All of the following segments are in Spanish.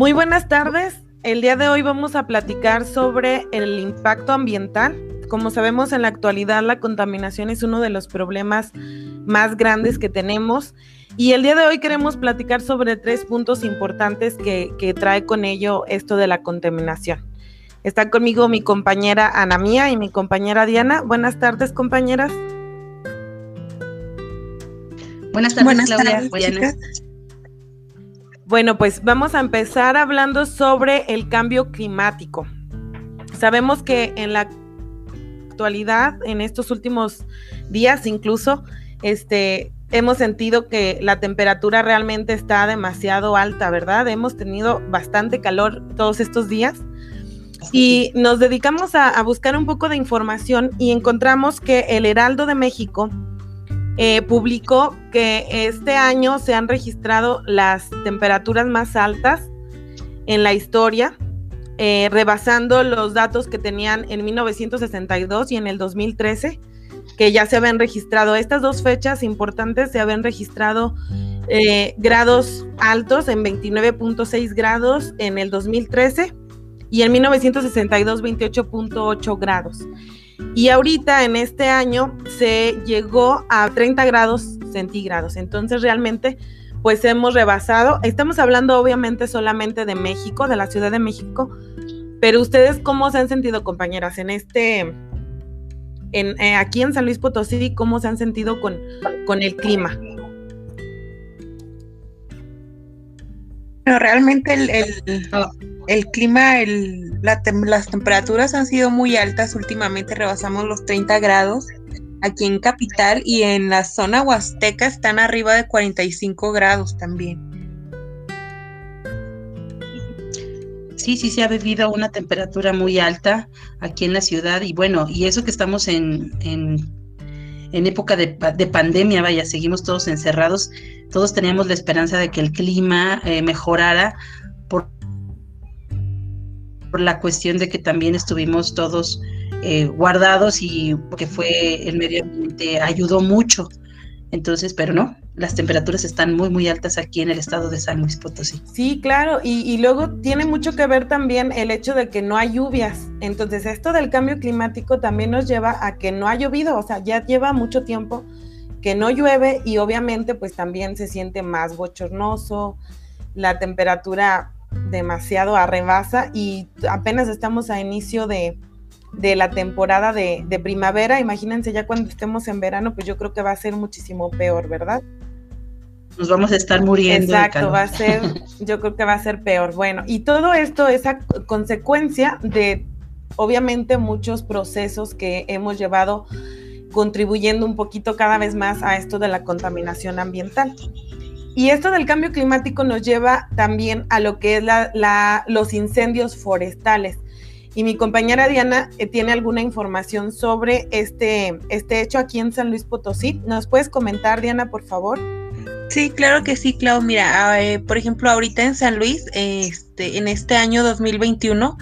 Muy buenas tardes. El día de hoy vamos a platicar sobre el impacto ambiental. Como sabemos, en la actualidad la contaminación es uno de los problemas más grandes que tenemos. Y el día de hoy queremos platicar sobre tres puntos importantes que, trae con ello esto de la contaminación. Está conmigo mi compañera Ana Mía y mi compañera Diana. Buenas tardes, compañeras. Buenas tardes, Claudia. Bueno, pues vamos a empezar hablando sobre el cambio climático. Sabemos que en la actualidad, en estos últimos días incluso, este, hemos sentido que la temperatura realmente está demasiado alta, ¿verdad? Hemos tenido bastante calor todos estos días y nos dedicamos a, a buscar un poco de información y encontramos que el Heraldo de México eh, publicó que este año se han registrado las temperaturas más altas en la historia, eh, rebasando los datos que tenían en 1962 y en el 2013, que ya se habían registrado. Estas dos fechas importantes se habían registrado eh, grados altos en 29.6 grados en el 2013 y en 1962 28.8 grados. Y ahorita en este año se llegó a 30 grados centígrados. Entonces realmente pues hemos rebasado. Estamos hablando obviamente solamente de México, de la Ciudad de México. Pero ustedes cómo se han sentido compañeras en este, en, eh, aquí en San Luis Potosí, cómo se han sentido con, con el clima. Pero realmente el, el, clima, el, las temperaturas han sido muy altas últimamente, rebasamos los 30 grados aquí en Capital y en la zona huasteca están arriba de 45 grados también. Sí, sí, se ha vivido una temperatura muy alta aquí en la ciudad y bueno, y eso que estamos en, en, en época de, de, pandemia, vaya, seguimos todos encerrados, todos teníamos la esperanza de que el clima eh, mejorara por, la cuestión de que también estuvimos todos eh, guardados y que fue el medio ambiente ayudó mucho. Entonces, pero no, las temperaturas están muy, muy altas aquí en el estado de San Luis Potosí. Sí, claro, y, y, luego tiene mucho que ver también el hecho de que no hay lluvias. Entonces, esto del cambio climático también nos lleva a que no ha llovido, o sea, ya lleva mucho tiempo que no llueve y obviamente pues también se siente más bochornoso, la temperatura demasiado arrebasa y apenas estamos a inicio de, de la temporada de, de, primavera, imagínense ya cuando estemos en verano, pues yo creo que va a ser muchísimo peor, ¿verdad? Nos vamos a estar muriendo. Exacto, va a ser, yo creo que va a ser peor. Bueno, y todo esto es a consecuencia de, obviamente, muchos procesos que hemos llevado contribuyendo un poquito cada vez más a esto de la contaminación ambiental. Y esto del cambio climático nos lleva también a lo que es la, los incendios forestales. Y mi compañera Diana eh, tiene alguna información sobre este, este hecho aquí en San Luis Potosí. ¿Nos puedes comentar, Diana, por favor? Sí, claro que sí, Clau. Mira, eh, por ejemplo, ahorita en San Luis, este, en este año 2021,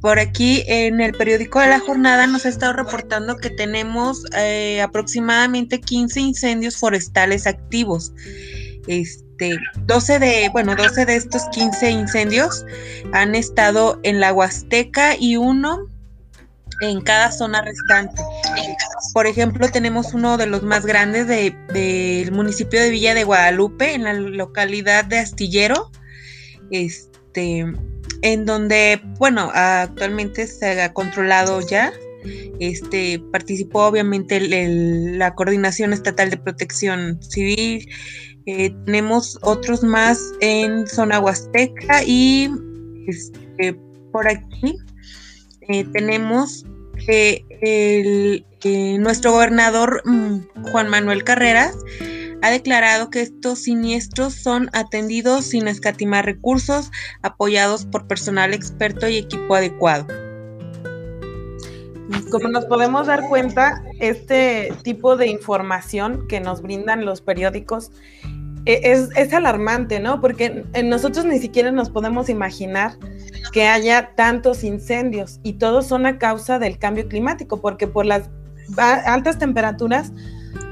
por aquí en el periódico de la jornada nos ha estado reportando que tenemos eh, aproximadamente 15 incendios forestales activos. Este, 12 de, bueno, 12 de estos 15 incendios han estado en la Huasteca y uno en cada zona restante. Por ejemplo, tenemos uno de los más grandes del de, municipio de Villa de Guadalupe, en la localidad de Astillero. Este, en donde, bueno, actualmente se ha controlado ya. Este participó obviamente la Coordinación Estatal de Protección Civil. Eh, tenemos otros más en zona huasteca y este, por aquí eh, tenemos que el, eh, nuestro gobernador mm, Juan Manuel Carreras ha declarado que estos siniestros son atendidos sin escatimar recursos, apoyados por personal experto y equipo adecuado. Como nos podemos dar cuenta, este tipo de información que nos brindan los periódicos es, es, alarmante, ¿no? Porque nosotros ni siquiera nos podemos imaginar que haya tantos incendios y todos son a causa del cambio climático, porque por las altas temperaturas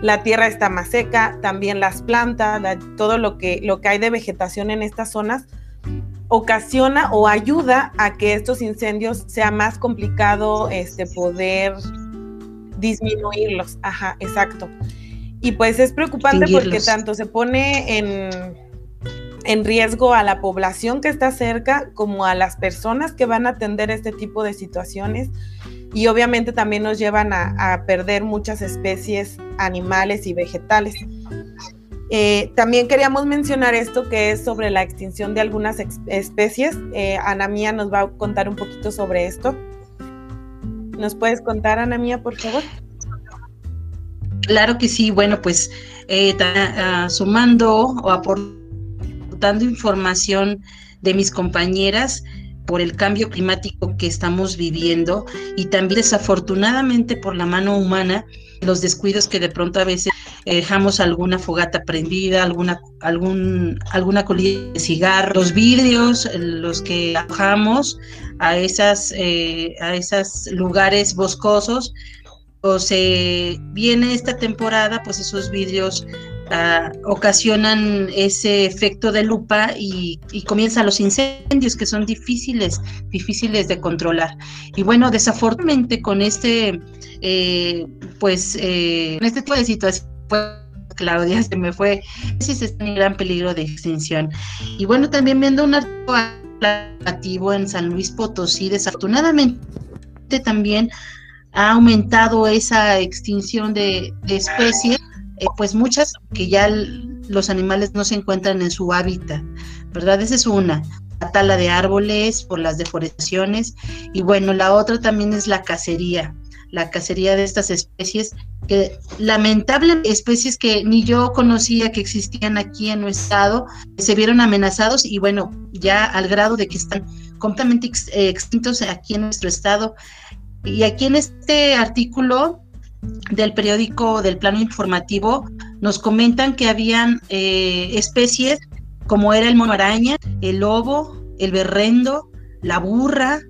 la tierra está más seca, también las plantas, todo lo que, lo que hay de vegetación en estas zonas, ocasiona o ayuda a que estos incendios sea más complicado este, poder disminuirlos. Ajá, exacto. Y pues es preocupante porque tanto se pone en, en riesgo a la población que está cerca como a las personas que van a atender este tipo de situaciones y obviamente también nos llevan a, perder muchas especies animales y vegetales. Eh, también queríamos mencionar esto que es sobre la extinción de algunas especies. Eh, Ana Mía nos va a contar un poquito sobre esto. ¿Nos puedes contar, Ana Mía, por favor? Claro que sí. Bueno, pues eh, sumando o aportando información de mis compañeras, por el cambio climático que estamos viviendo y también desafortunadamente por la mano humana, los descuidos que de pronto a veces dejamos alguna fogata prendida, alguna, algún, alguna colilla de cigarro, los vidrios, los que arrojamos a esas, eh, a esos lugares boscosos, o se viene esta temporada, pues esos vidrios ocasionan ese efecto de lupa y, comienzan los incendios que son difíciles, difíciles de controlar. Y bueno, desafortunadamente con este, eh, pues, eh, en este tipo de situación, Claudia, se me fue, sí se está en gran peligro de extinción. Y bueno, también viendo un artículo en San Luis Potosí, desafortunadamente también ha aumentado esa extinción de especies eh, pues muchas que ya los animales no se encuentran en su hábitat, ¿verdad? Esa es una, la tala de árboles por las deforestaciones y bueno, la otra también es la cacería, la cacería de estas especies que lamentablemente especies que ni yo conocía que existían aquí en nuestro estado se vieron amenazados y bueno, ya al grado de que están completamente eh, extintos aquí en nuestro estado. Y aquí en este artículo del periódico del plano informativo nos comentan que habían eh, especies como era el mono araña, el lobo, el berrendo, la burra,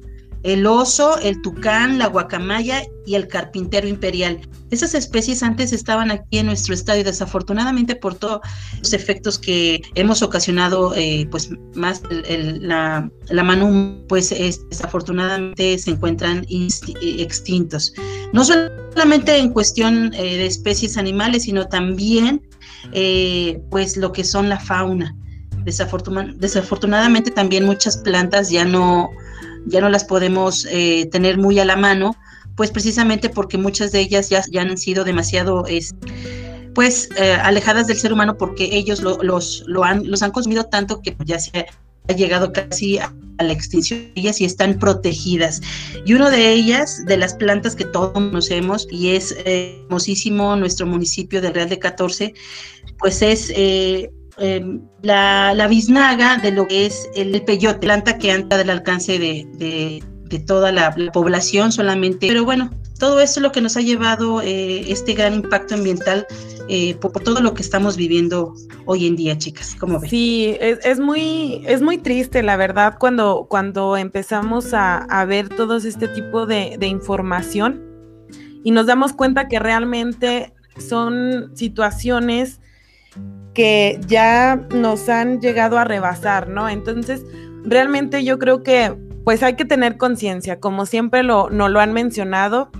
el oso, el tucán, la guacamaya y el carpintero imperial. Esas especies antes estaban aquí en nuestro estado y desafortunadamente por todos los efectos que hemos ocasionado, eh, pues más la, mano, pues desafortunadamente se encuentran extintos. No solamente en cuestión eh, de especies animales, sino también eh, pues lo que son la fauna. desafortunadamente también muchas plantas ya no ya no las podemos eh, tener muy a la mano, pues precisamente porque muchas de ellas ya, ya han sido demasiado pues eh, alejadas del ser humano porque ellos los, lo han, los han consumido tanto que ya se ha llegado casi a, la extinción ellas y están protegidas. Y una de ellas, de las plantas que todos conocemos y es eh, hermosísimo nuestro municipio del Real de 14, pues es Em, la, la, biznaga de lo que es el peyote, planta que anda del alcance de, toda la, población solamente. Pero bueno, todo esto es lo que nos ha llevado eh, este gran impacto ambiental eh, por, todo lo que estamos viviendo hoy en día, chicas. ¿Cómo ven? Sí, es, muy, es muy triste, la verdad, cuando, cuando empezamos a, ver todo este tipo de, de información y nos damos cuenta que realmente son situaciones que ya nos han llegado a rebasar, ¿no? Entonces, realmente yo creo que pues hay que tener conciencia, como siempre lo, nos lo han mencionado.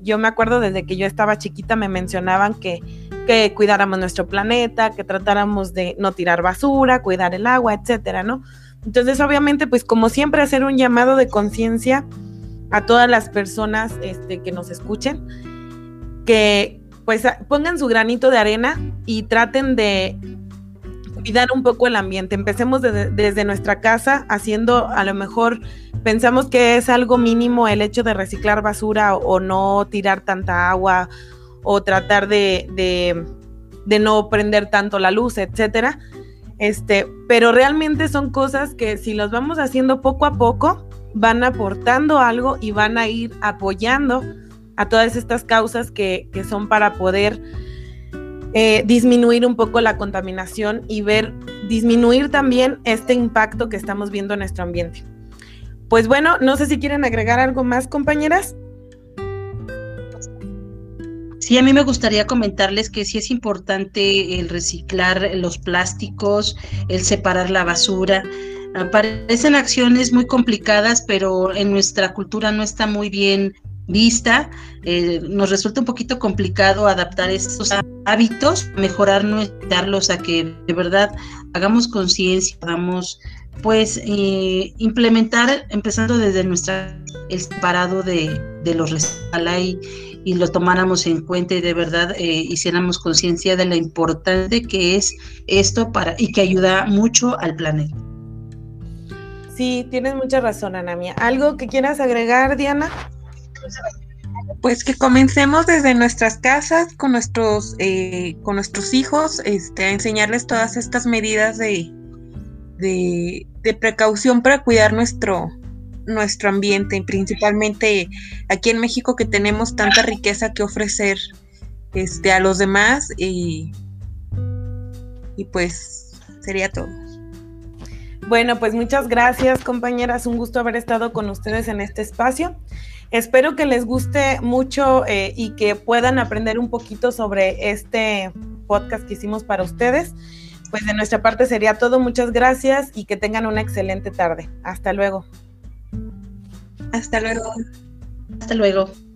Yo me acuerdo desde que yo estaba chiquita me mencionaban que, que cuidáramos nuestro planeta, que tratáramos de no tirar basura, cuidar el agua, etcétera, ¿no? Entonces, obviamente, pues como siempre, hacer un llamado de conciencia a todas las personas este, que nos escuchen, que, pues pongan su granito de arena y traten de cuidar un poco el ambiente. Empecemos desde nuestra casa haciendo, a lo mejor pensamos que es algo mínimo el hecho de reciclar basura o, no tirar tanta agua o tratar de, de, no prender tanto la luz, etcétera. Este, pero realmente son cosas que si los vamos haciendo poco a poco, van aportando algo y van a ir apoyando a todas estas causas que, son para poder eh, disminuir un poco la contaminación y ver, disminuir también este impacto que estamos viendo en nuestro ambiente. Pues bueno, no sé si quieren agregar algo más, compañeras. Sí, a mí me gustaría comentarles que sí es importante el reciclar los plásticos, el separar la basura, Parecen acciones muy complicadas, pero en nuestra cultura no está muy bien vista. Eh, nos resulta un poquito complicado adaptar estos hábitos, mejorarnos, darlos a que de verdad hagamos conciencia, hagamos pues eh, implementar, empezando desde nuestra, el separado de, de los restaurantes y lo tomáramos en cuenta y de verdad eh, hiciéramos conciencia de lo importante que es esto para y que ayuda mucho al planeta. Sí, tienes mucha razón, Anamia. ¿Algo que quieras agregar, Diana? Pues que comencemos desde nuestras casas con nuestros, eh, con nuestros hijos, este, a enseñarles todas estas medidas de, de, de precaución para cuidar nuestro, nuestro ambiente, principalmente aquí en México que tenemos tanta riqueza que ofrecer este, a los demás y, y pues sería todo. Bueno, pues muchas gracias compañeras, un gusto haber estado con ustedes en este espacio. Espero que les guste mucho eh, y que puedan aprender un poquito sobre este podcast que hicimos para ustedes. Pues de nuestra parte sería todo. Muchas gracias y que tengan una excelente tarde. Hasta luego. Hasta luego. Hasta luego.